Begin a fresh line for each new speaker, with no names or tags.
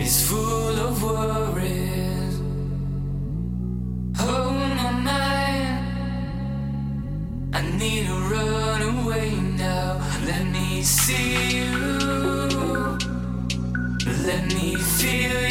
is full of worries. Oh, my mind, I need to run away now. Let me see you, let me feel you.